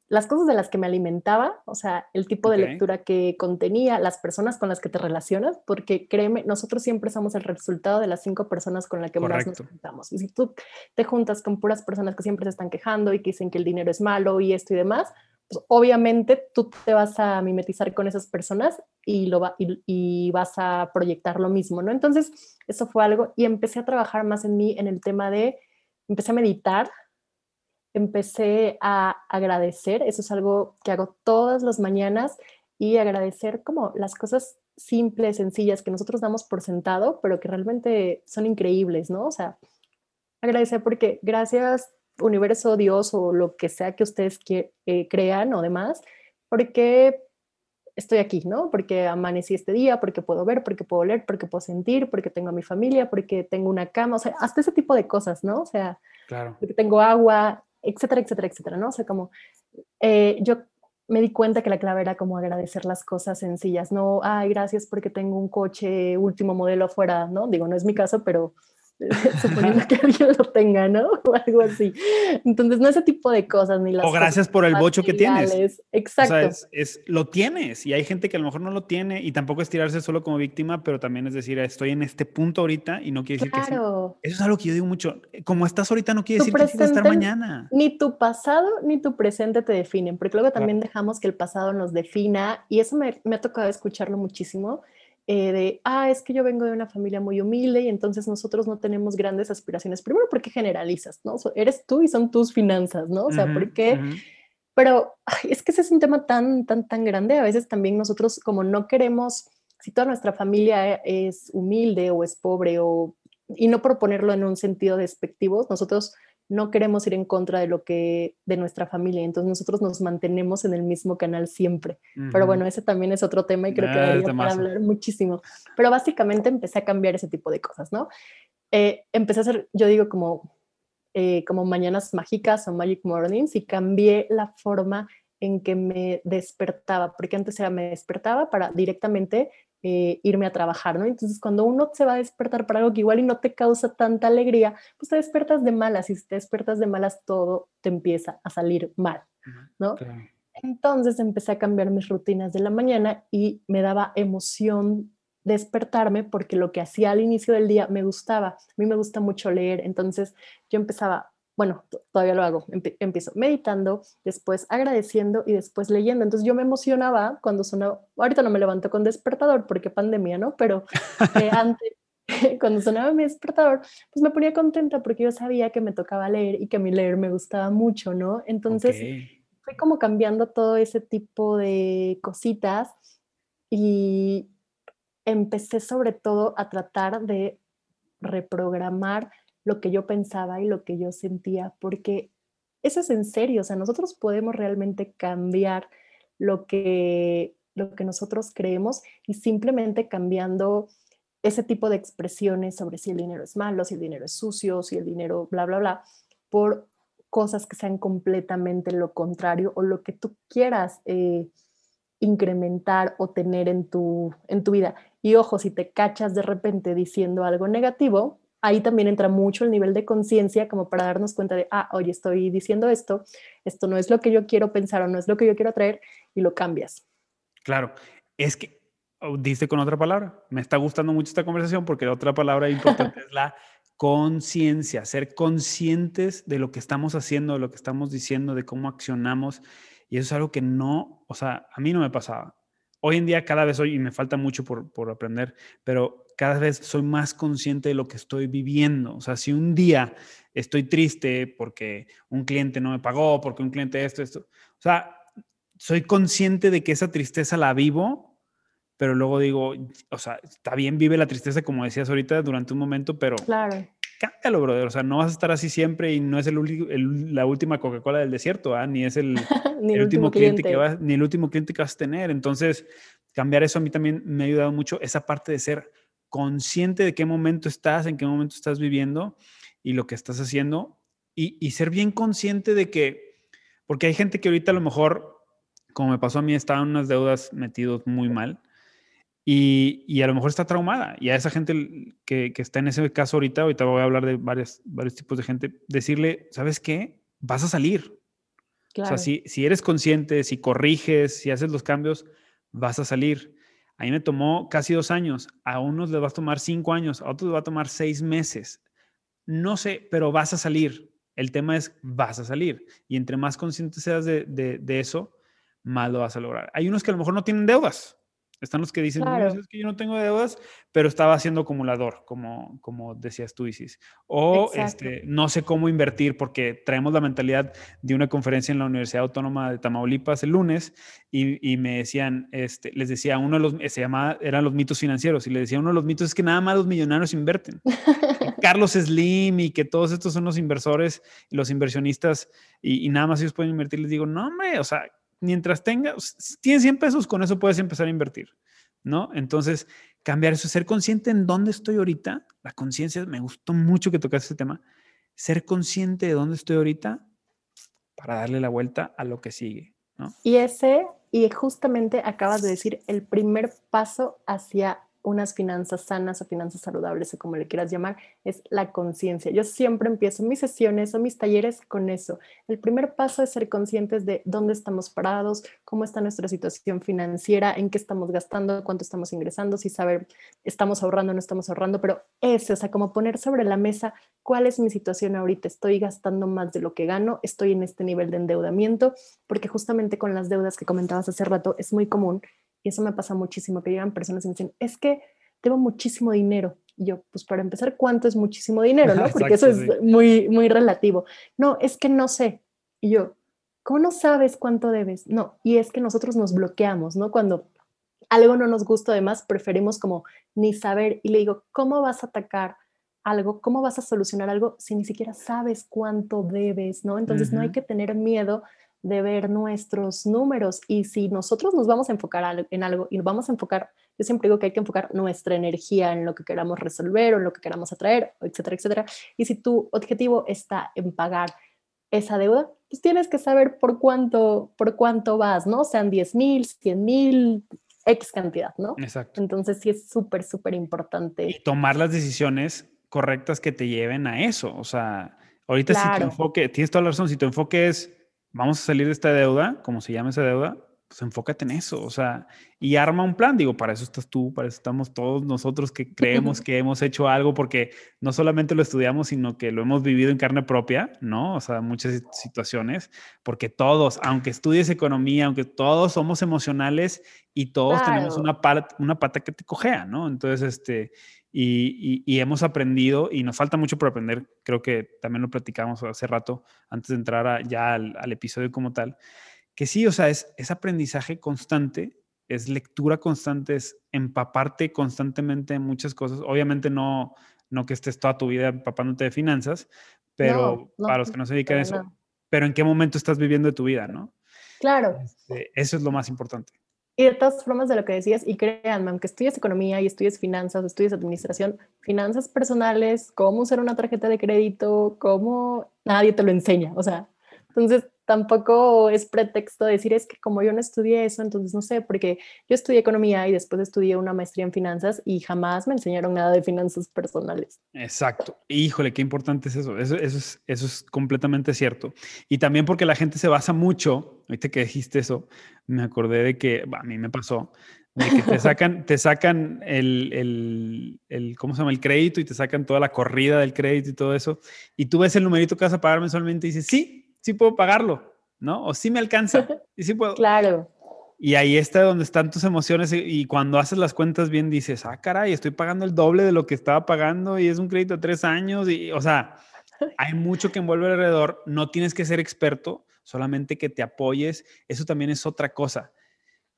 las cosas de las que me alimentaba, o sea, el tipo de lectura que contenía, las personas con las que te relacionas, porque créeme, nosotros siempre somos el resultado de las cinco personas con las que más nos juntamos. Y si tú te juntas con puras personas que siempre se están quejando y que dicen que el dinero es malo y esto y demás, pues obviamente tú te vas a mimetizar con esas personas y, lo va, y, y vas a proyectar lo mismo, ¿no? Entonces, eso fue algo y empecé a trabajar más en mí en el tema de, empecé a meditar, empecé a agradecer, eso es algo que hago todas las mañanas y agradecer como las cosas simples, sencillas que nosotros damos por sentado, pero que realmente son increíbles, ¿no? O sea, agradecer porque gracias universo, Dios o lo que sea que ustedes eh, crean o demás, porque estoy aquí, ¿no? Porque amanecí este día, porque puedo ver, porque puedo leer, porque puedo sentir, porque tengo a mi familia, porque tengo una cama, o sea, hasta ese tipo de cosas, ¿no? O sea, porque tengo agua, etcétera, etcétera, etcétera, ¿no? O sea, como eh, yo me di cuenta que la clave era como agradecer las cosas sencillas, no, ay, gracias porque tengo un coche último modelo afuera, ¿no? Digo, no es mi caso, pero suponiendo que alguien lo tenga, ¿no? O algo así. Entonces, no ese tipo de cosas ni las O gracias por el bocho que tienes. Exacto. O sea, es, lo tienes y hay gente que a lo mejor no lo tiene y tampoco es tirarse solo como víctima, pero también es decir, estoy en este punto ahorita y no quiere decir que sí. Eso es algo que yo digo mucho. Como estás ahorita no quiere decir que que a estar mañana. Ni tu pasado ni tu presente te definen, porque luego también dejamos que el pasado nos defina y eso me, me ha tocado escucharlo muchísimo eh, de, ah, es que yo vengo de una familia muy humilde y entonces nosotros no tenemos grandes aspiraciones. Primero, porque generalizas, ¿no? eres tú y son tus finanzas, ¿no? O sea, porque... Pero es que ese es un tema tan, tan, tan grande. A veces también nosotros como no queremos, si toda nuestra familia es humilde o es pobre o, y no proponerlo en un sentido despectivo, nosotros no queremos ir en contra de lo que de nuestra familia, entonces nosotros nos mantenemos en el mismo canal siempre. Pero bueno, ese también es otro tema y creo que debería para hablar muchísimo. Pero básicamente empecé a cambiar ese tipo de cosas, ¿no? Eh, empecé a hacer, yo digo como eh, como mañanas mágicas o magic mornings y cambié la forma en que me despertaba, porque antes era me despertaba para directamente eh, irme a trabajar, ¿no? Entonces, cuando uno se va a despertar para algo que igual y no te causa tanta alegría, pues te despiertas de malas y si te despiertas de malas, todo te empieza a salir mal, ¿no? Entonces empecé a cambiar mis rutinas de la mañana y me daba emoción despertarme porque lo que hacía al inicio del día me gustaba. A mí me gusta mucho leer, entonces yo empezaba, bueno, todavía lo hago, empiezo meditando, después agradeciendo y después leyendo. Entonces yo me emocionaba cuando sonaba, ahorita no me levanto con despertador porque pandemia, ¿no? Pero eh, antes, cuando sonaba mi despertador, pues me ponía contenta porque yo sabía que me tocaba leer y que a mí leer me gustaba mucho, ¿no? Entonces fue como cambiando todo ese tipo de cositas y empecé sobre todo a tratar de reprogramar lo que yo pensaba y lo que yo sentía, porque eso es en serio, o sea, nosotros podemos realmente cambiar lo que, lo que nosotros creemos y simplemente cambiando ese tipo de expresiones sobre si el dinero es malo, si el dinero es sucio, si el dinero bla, bla, bla, por cosas que sean completamente lo contrario o lo que tú quieras eh, incrementar o tener en tu, en tu vida. Y ojo, si te cachas de repente diciendo algo negativo, ahí también entra mucho el nivel de conciencia como para darnos cuenta de, ah, oye, estoy diciendo esto, esto no es lo que yo quiero pensar o no es lo que yo quiero traer y lo cambias. Claro, es que oh, dice con otra palabra, me está gustando mucho esta conversación porque la otra palabra importante es la conciencia, ser conscientes de lo que estamos haciendo, de lo que estamos diciendo, de cómo accionamos. Y eso es algo que no, o sea, a mí no me pasaba. Hoy en día cada vez soy, y me falta mucho por, por aprender, pero cada vez soy más consciente de lo que estoy viviendo. O sea, si un día estoy triste porque un cliente no me pagó, porque un cliente esto, esto. O sea, soy consciente de que esa tristeza la vivo, pero luego digo, o sea, está bien, vive la tristeza, como decías ahorita, durante un momento, pero claro. cámbialo, brother. O sea, no vas a estar así siempre y no es el, la última Coca-Cola del desierto, ¿ah? ni es el, el último cliente, que vas, ni el último cliente que vas a tener. Entonces, cambiar eso a mí también me ha ayudado mucho, esa parte de ser consciente de qué momento estás, en qué momento estás viviendo y lo que estás haciendo y, y ser bien consciente de que, porque hay gente que ahorita a lo mejor, como me pasó a mí, estaban en unas deudas metidos muy mal y, y, a lo mejor está traumada. Y a esa gente que, que, está en ese caso ahorita, ahorita voy a hablar de varios, varios tipos de gente, decirle, ¿sabes qué? Vas a salir. O sea, si, si eres consciente, si corriges, si haces los cambios, vas a salir. A mí me tomó casi dos años, a unos les va a tomar cinco años, a otros les va a tomar seis meses. No sé, pero vas a salir. El tema es, vas a salir. Y entre más consciente seas de, de, de eso, más lo vas a lograr. Hay unos que a lo mejor no tienen deudas. Están los que dicen, no, es que yo no tengo deudas, pero estaba haciendo acumulador, como, como decías tú, Isis. O este, no sé cómo invertir porque traemos la mentalidad de una conferencia en la Universidad Autónoma de Tamaulipas el lunes y, y me decían, este, les decía, uno de los, se llamaba, eran los mitos financieros y le decía, uno de los mitos es que nada más los millonarios invierten. Carlos Slim y que todos estos son los inversores, los inversionistas y, y nada más ellos pueden invertir. Les digo, no, hombre, o sea, mientras tengas, tienes 100 pesos, con eso puedes empezar a invertir, ¿no? Entonces, cambiar eso, ser consciente en dónde estoy ahorita, la conciencia, me gustó mucho que tocaste ese tema, ser consciente de dónde estoy ahorita para darle la vuelta a lo que sigue, ¿no? Y ese, y justamente acabas de decir, el primer paso hacia unas finanzas sanas o finanzas saludables o como le quieras llamar, es la conciencia. Yo siempre empiezo mis sesiones o mis talleres con eso. El primer paso es ser conscientes de dónde estamos parados, cómo está nuestra situación financiera, en qué estamos gastando, cuánto estamos ingresando, si saber, estamos ahorrando o no estamos ahorrando, pero ese, o sea, como poner sobre la mesa cuál es mi situación ahorita, estoy gastando más de lo que gano, estoy en este nivel de endeudamiento, porque justamente con las deudas que comentabas hace rato es muy común y eso me pasa muchísimo, que llegan personas y me dicen, es que tengo muchísimo dinero. Y yo, pues para empezar, ¿cuánto es muchísimo dinero? ¿no? Porque eso es muy, muy relativo. No, es que no sé. Y yo, ¿cómo no sabes cuánto debes? No, y es que nosotros nos bloqueamos, ¿no? Cuando algo no nos gusta, además, preferimos como ni saber. Y le digo, ¿cómo vas a atacar algo? ¿Cómo vas a solucionar algo si ni siquiera sabes cuánto debes, ¿no? Entonces no hay que tener miedo de ver nuestros números y si nosotros nos vamos a enfocar en algo y nos vamos a enfocar, yo siempre digo que hay que enfocar nuestra energía en lo que queramos resolver o en lo que queramos atraer, etcétera, etcétera. Y si tu objetivo está en pagar esa deuda, pues tienes que saber por cuánto, por cuánto vas, ¿no? Sean 10 mil, 100 mil, X cantidad, ¿no? Exacto. Entonces sí es súper, súper importante. Y tomar las decisiones correctas que te lleven a eso. O sea, ahorita si tu enfoque, tienes toda la razón, si tu enfoque es vamos a salir de esta deuda, como se llama esa deuda, pues enfócate en eso, o sea, y arma un plan. Digo, para eso estás tú, para eso estamos todos nosotros que creemos que hemos hecho algo, porque no solamente lo estudiamos, sino que lo hemos vivido en carne propia, ¿no? O sea, muchas situaciones, porque todos, aunque estudies economía, aunque todos somos emocionales y todos tenemos una, una pata que te cojea, ¿no? Entonces, este, y, hemos aprendido y nos falta mucho por aprender. Creo que también lo platicamos hace rato antes de entrar ya al, episodio como tal. Que sí, o sea, es, es aprendizaje constante, es lectura constante, es empaparte constantemente en muchas cosas. Obviamente no, no que estés toda tu vida empapándote de finanzas, pero para los que no se dedican a eso, pero en qué momento estás viviendo de tu vida, ¿no? Claro. Este, eso es lo más importante. Y de todas formas de lo que decías, y créanme, aunque estudies economía y estudies finanzas, estudies administración, finanzas personales, cómo usar una tarjeta de crédito, cómo nadie te lo enseña. O sea, entonces tampoco es pretexto decir es que como yo no estudié eso, entonces no sé, porque yo estudié economía y después estudié una maestría en finanzas y jamás me enseñaron nada de finanzas personales. Exacto. Híjole, qué importante es eso. Eso, es, eso es completamente cierto. Y también porque la gente se basa mucho, ahorita que dijiste eso, me acordé de que a mí me pasó, de que te sacan, te sacan el, el, el, ¿cómo se llama? El crédito y te sacan toda la corrida del crédito y todo eso. Y tú ves el numerito que vas a pagar mensualmente y dices, sí, sí puedo pagarlo, ¿no? O sí me alcanza y sí puedo. Claro. Y ahí está donde están tus emociones y cuando haces las cuentas bien dices, ah, caray, estoy pagando el doble de lo que estaba pagando y es un crédito de tres años y, o sea, Hay mucho que envuelve alrededor. No tienes que ser experto, solamente que te apoyes. Eso también es otra cosa.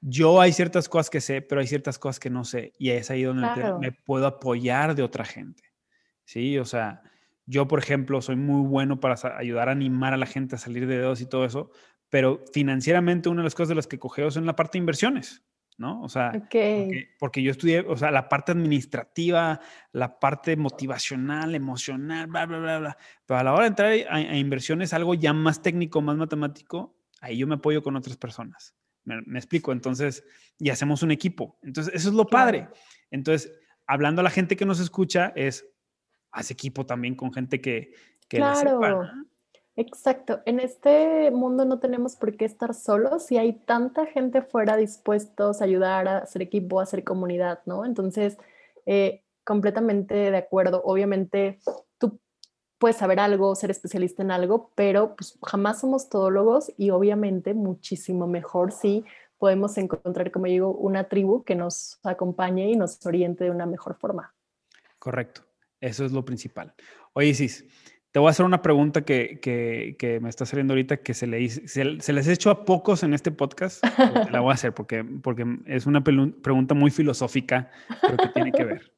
Yo hay ciertas cosas que sé, pero hay ciertas cosas que no sé. Y es ahí donde me puedo apoyar de otra gente. Sí, o sea, yo, por ejemplo, soy muy bueno para ayudar a animar a la gente a salir de dedos y todo eso, pero financieramente una de las cosas de las que cogeo son la parte de inversiones. ¿no? O sea, porque, yo estudié, o sea, la parte administrativa, la parte motivacional, emocional, bla, bla, bla, bla. Pero a la hora de entrar a, inversiones, algo ya más técnico, más matemático, ahí yo me apoyo con otras personas. Me, explico, entonces, y hacemos un equipo. Entonces, eso es lo padre. Entonces, hablando a la gente que nos escucha, es, haz equipo también con gente que, que claro. sepa. Exacto. En este mundo no tenemos por qué estar solos y hay tanta gente fuera dispuestos a ayudar, a hacer equipo, a hacer comunidad, ¿no? Entonces, eh, completamente de acuerdo. Obviamente, tú puedes saber algo, ser especialista en algo, pero pues, jamás somos todólogos y obviamente muchísimo mejor si podemos encontrar, como digo, una tribu que nos acompañe y nos oriente de una mejor forma. Correcto. Eso es lo principal. Oye, Isis, te voy a hacer una pregunta que, que, me está saliendo ahorita que se, le, se, se, les he hecho a pocos en este podcast. la voy a hacer porque, porque es una pregunta muy filosófica, pero que tiene que ver.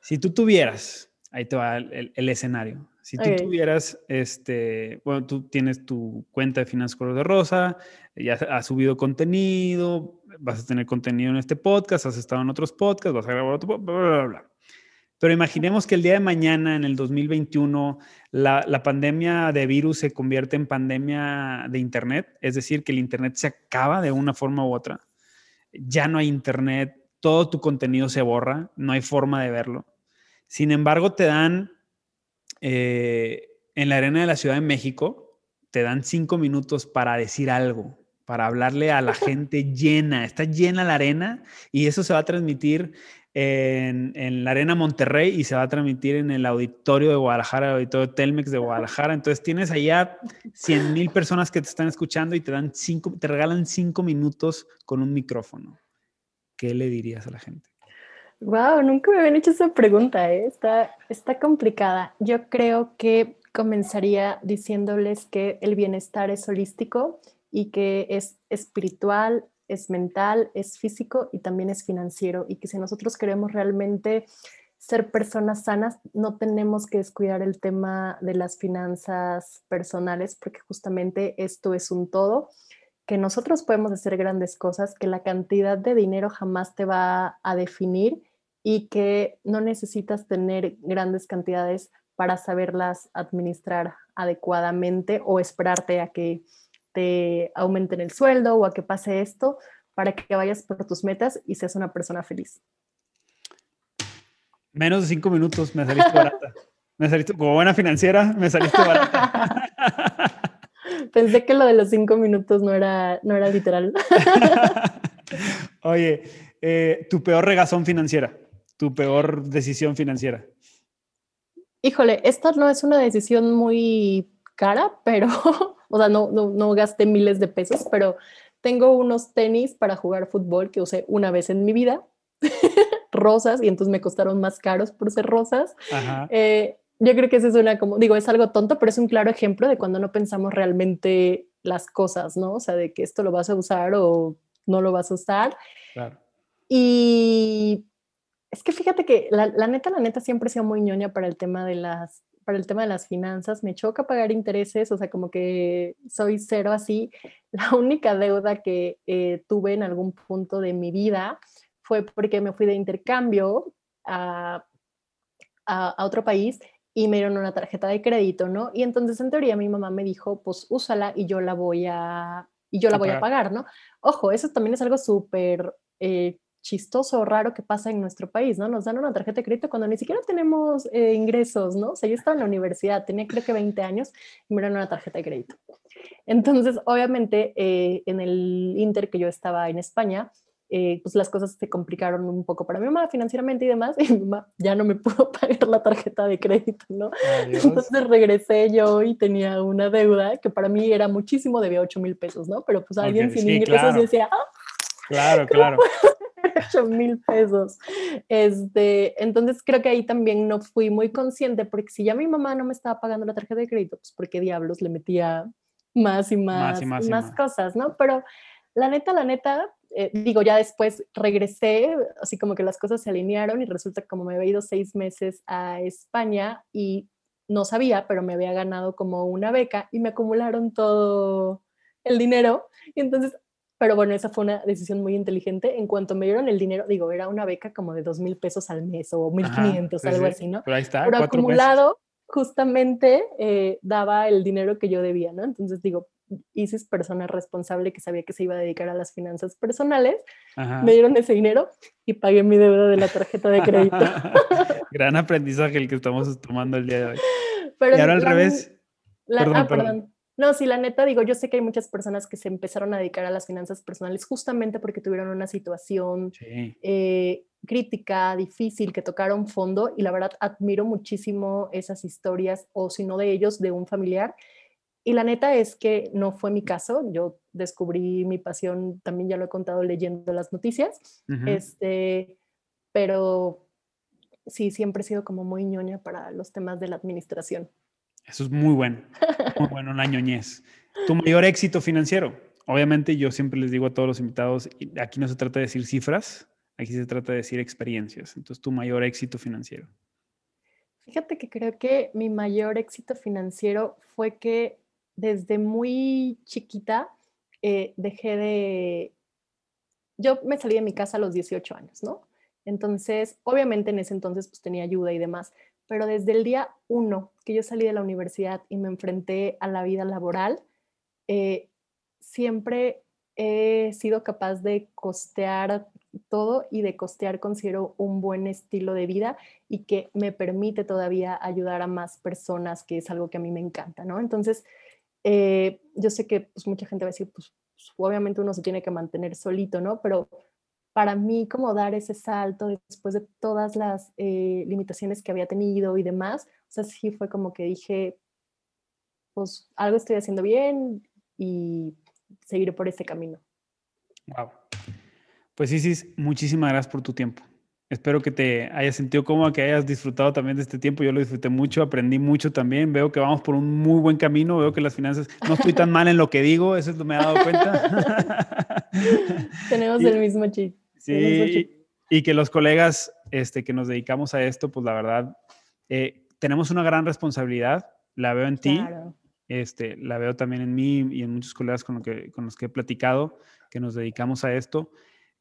Si tú tuvieras, ahí te va el, el, escenario. Si tú tuvieras, este, bueno, tú tienes tu cuenta de Finanzas Color de Rosa, ya has subido contenido, vas a tener contenido en este podcast, has estado en otros podcasts, vas a grabar otro, bla, bla, bla. Pero imaginemos que el día de mañana, en el 2021, la, pandemia de virus se convierte en pandemia de Internet, es decir, que el Internet se acaba de una forma u otra. Ya no hay Internet, todo tu contenido se borra, no hay forma de verlo. Sin embargo, te dan, eh, en la arena de la Ciudad de México, te dan cinco minutos para decir algo, para hablarle a la gente llena. Está llena la arena y eso se va a transmitir en, la Arena Monterrey y se va a transmitir en el auditorio de Guadalajara, el auditorio Telmex de Guadalajara. Entonces tienes allá 100 mil personas que te están escuchando y te dan cinco, te regalan cinco minutos con un micrófono. ¿Qué le dirías a la gente? Wow, nunca me habían hecho esa pregunta, ¿eh? está, está complicada. Yo creo que comenzaría diciéndoles que el bienestar es holístico y que es espiritual, es mental, es físico y también es financiero y que si nosotros queremos realmente ser personas sanas, no tenemos que descuidar el tema de las finanzas personales porque justamente esto es un todo, que nosotros podemos hacer grandes cosas, que la cantidad de dinero jamás te va a definir y que no necesitas tener grandes cantidades para saberlas administrar adecuadamente o esperarte a que te aumenten el sueldo o a que pase esto para que vayas por tus metas y seas una persona feliz. Menos de cinco minutos me saliste barata. Me saliste, como buena financiera, me saliste barata. Pensé que lo de los cinco minutos no era, no era literal. Oye, eh, tu peor regazón financiera, tu peor decisión financiera. Híjole, esta no es una decisión muy cara, pero o sea, no, no, no gasté miles de pesos, pero tengo unos tenis para jugar fútbol que usé una vez en mi vida, rosas, y entonces me costaron más caros por ser rosas. Eh, yo creo que eso es una, como digo, es algo tonto, pero es un claro ejemplo de cuando no pensamos realmente las cosas, ¿no? O sea, de que esto lo vas a usar o no lo vas a usar. Claro. Y es que fíjate que la, la, neta, la neta siempre he sido muy ñoña para el tema de las para el tema de las finanzas, me choca pagar intereses, o sea, como que soy cero así. La única deuda que eh, tuve en algún punto de mi vida fue porque me fui de intercambio a, a, otro país y me dieron una tarjeta de crédito, ¿no? Y entonces en teoría mi mamá me dijo, pues úsala y yo la voy a, y yo la voy a pagar, ¿no? Ojo, eso también es algo súper eh, chistoso o raro que pasa en nuestro país, ¿no? Nos dan una tarjeta de crédito cuando ni siquiera tenemos eh, ingresos, ¿no? O sea, yo estaba en la universidad, tenía creo que 20 años y me dieron una tarjeta de crédito. Entonces, obviamente, eh, en el Inter que yo estaba en España, eh, pues las cosas se complicaron un poco para mi mamá financieramente y demás, y mi mamá ya no me pudo pagar la tarjeta de crédito, ¿no? Entonces regresé yo y tenía una deuda que para mí era muchísimo, debía 8 mil pesos, ¿no? Pero pues alguien sin ingresos decía, ah, Claro, claro. 8 mil pesos. Este, entonces creo que ahí también no fui muy consciente porque si ya mi mamá no me estaba pagando la tarjeta de crédito, pues porque diablos le metía más y más, y más, y más, cosas, ¿no? Pero la neta, la neta, eh, digo, ya después regresé, así como que las cosas se alinearon y resulta que como me había ido seis meses a España y no sabía, pero me había ganado como una beca y me acumularon todo el dinero. Y entonces, pero bueno, esa fue una decisión muy inteligente. En cuanto me dieron el dinero, digo, era una beca como de dos mil pesos al mes o mil quinientos, algo así, ¿no? Pero ahí está. Pero acumulado, justamente eh, daba el dinero que yo debía, ¿no? Entonces digo, Isis, persona responsable que sabía que se iba a dedicar a las finanzas personales, me dieron ese dinero y pagué mi deuda de la tarjeta de crédito. Gran aprendizaje el que estamos tomando el día de hoy. y ahora al revés. ah, perdón. No, sí, la neta digo, yo sé que hay muchas personas que se empezaron a dedicar a las finanzas personales justamente porque tuvieron una situación eh, crítica, difícil, que tocaron fondo y la verdad admiro muchísimo esas historias o si no de ellos, de un familiar y la neta es que no fue mi caso. Yo descubrí mi pasión, también ya lo he contado leyendo las noticias. este, pero sí, siempre he sido como muy ñoña para los temas de la administración. Eso es muy bueno. Muy bueno, la ñoñez. Tu mayor éxito financiero. Obviamente yo siempre les digo a todos los invitados, aquí no se trata de decir cifras, aquí se trata de decir experiencias. Entonces, tu mayor éxito financiero. Fíjate que creo que mi mayor éxito financiero fue que desde muy chiquita eh, dejé de... Yo me salí de mi casa a los 18 años, ¿no? Entonces, obviamente en ese entonces pues tenía ayuda y demás, pero desde el día uno que yo salí de la universidad y me enfrenté a la vida laboral, eh, siempre he sido capaz de costear todo y de costear considero un buen estilo de vida y que me permite todavía ayudar a más personas, que es algo que a mí me encanta, ¿no? Entonces, eh, yo sé que pues, mucha gente va a decir, pues, obviamente uno se tiene que mantener solito, ¿no? Pero para mí como dar ese salto después de todas las eh, limitaciones que había tenido y demás, o sea, sí fue como que dije, pues algo estoy haciendo bien y seguiré por este camino. Wow. Pues sí, muchísimas gracias por tu tiempo. Espero que te hayas sentido cómodo, que hayas disfrutado también de este tiempo. Yo lo disfruté mucho, aprendí mucho también. Veo que vamos por un muy buen camino. Veo que las finanzas, no estoy tan mal en lo que digo, eso es lo que me he dado cuenta. Tenemos el mismo chip. Sí, y, que los colegas este, que nos dedicamos a esto, pues la verdad, eh, tenemos una gran responsabilidad. La veo en ti, este, la veo también en mí y en muchos colegas con, lo que, con los que he platicado, que nos dedicamos a esto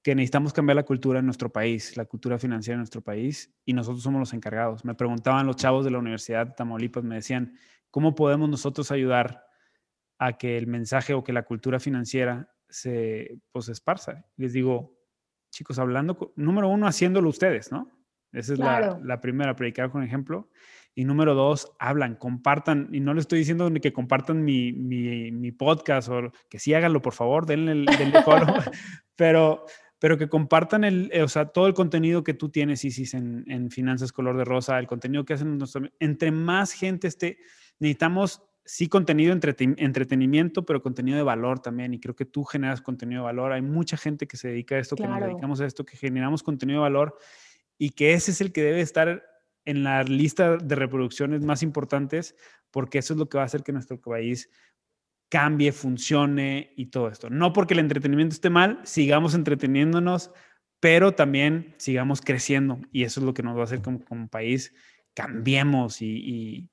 que necesitamos cambiar la cultura en nuestro país, la cultura financiera en nuestro país, y nosotros somos los encargados. Me preguntaban los chavos de la Universidad de Tamaulipas, me decían, ¿cómo podemos nosotros ayudar a que el mensaje o que la cultura financiera se pues, esparza? Les digo, chicos, hablando, número uno, haciéndolo ustedes, ¿no? Esa es la, primera, predicar con ejemplo. Y número dos, hablan, compartan. Y no le estoy diciendo ni que compartan mi, mi, podcast o que sí háganlo, por favor, denle el, denle pero pero que compartan el, eh, o sea, todo el contenido que tú tienes, Isis, en, en Finanzas Color de Rosa, el contenido que hacen nuestros, entre más gente esté, necesitamos sí contenido, entretenimiento, pero contenido de valor también. Y creo que tú generas contenido de valor. Hay mucha gente que se dedica a esto, que nos dedicamos a esto, que generamos contenido de valor y que ese es el que debe estar en la lista de reproducciones más importantes, porque eso es lo que va a hacer que nuestro país cambie, funcione y todo esto. No porque el entretenimiento esté mal, sigamos entreteniéndonos, pero también sigamos creciendo y eso es lo que nos va a hacer como, como país, cambiemos y,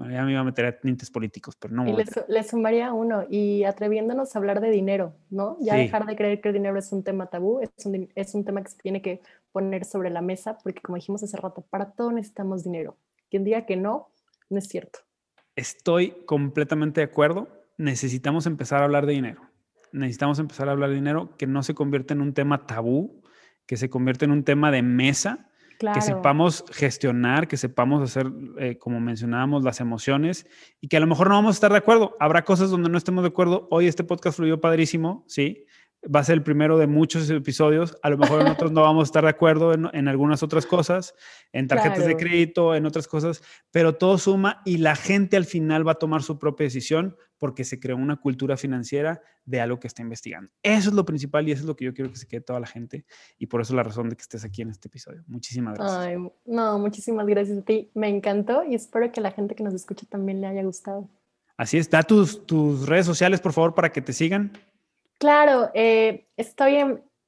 bueno, ya me iba a meter a tintes políticos, pero no. Y le, sumaría uno y atreviéndonos a hablar de dinero, ¿no? Ya dejar de creer que el dinero es un tema tabú, es un, es un tema que se tiene que poner sobre la mesa, porque como dijimos hace rato, para todo necesitamos dinero. Quien diga que no, no es cierto. Estoy completamente de acuerdo necesitamos empezar a hablar de dinero. Necesitamos empezar a hablar de dinero que no se convierta en un tema tabú, que se convierta en un tema de mesa, que sepamos gestionar, que sepamos hacer, eh, como mencionábamos, las emociones y que a lo mejor no vamos a estar de acuerdo. Habrá cosas donde no estemos de acuerdo. Hoy este podcast fluyó padrísimo, sí, va a ser el primero de muchos episodios. A lo mejor nosotros no vamos a estar de acuerdo en, algunas otras cosas, en tarjetas de crédito, en otras cosas, pero todo suma y la gente al final va a tomar su propia decisión porque se creó una cultura financiera de algo que está investigando. Eso es lo principal y eso es lo que yo quiero que se quede toda la gente y por eso la razón de que estés aquí en este episodio. Muchísimas gracias. no, muchísimas gracias a ti. Me encantó y espero que la gente que nos escucha también le haya gustado. Así está. Tus, tus redes sociales, por favor, para que te sigan. Claro, eh, estoy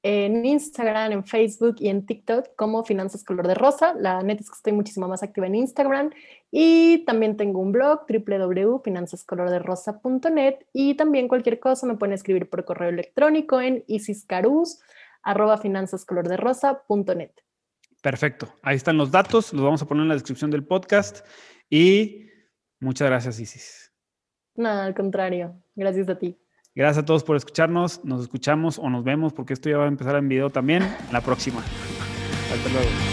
en, Instagram, en Facebook y en TikTok como Finanzas Color de Rosa. La neta es que estoy muchísimo más activa en Instagram. Y también tengo un blog, www.finanzascolorderosa.net. Y también cualquier cosa me pueden escribir por correo electrónico en isiscarus.finanzascolorderosa.net. Perfecto. Ahí están los datos. Los vamos a poner en la descripción del podcast. Y muchas gracias, Isis. Nada, al contrario. Gracias a ti. Gracias a todos por escucharnos. Nos escuchamos o nos vemos porque esto ya va a empezar en video también. La próxima. Hasta luego.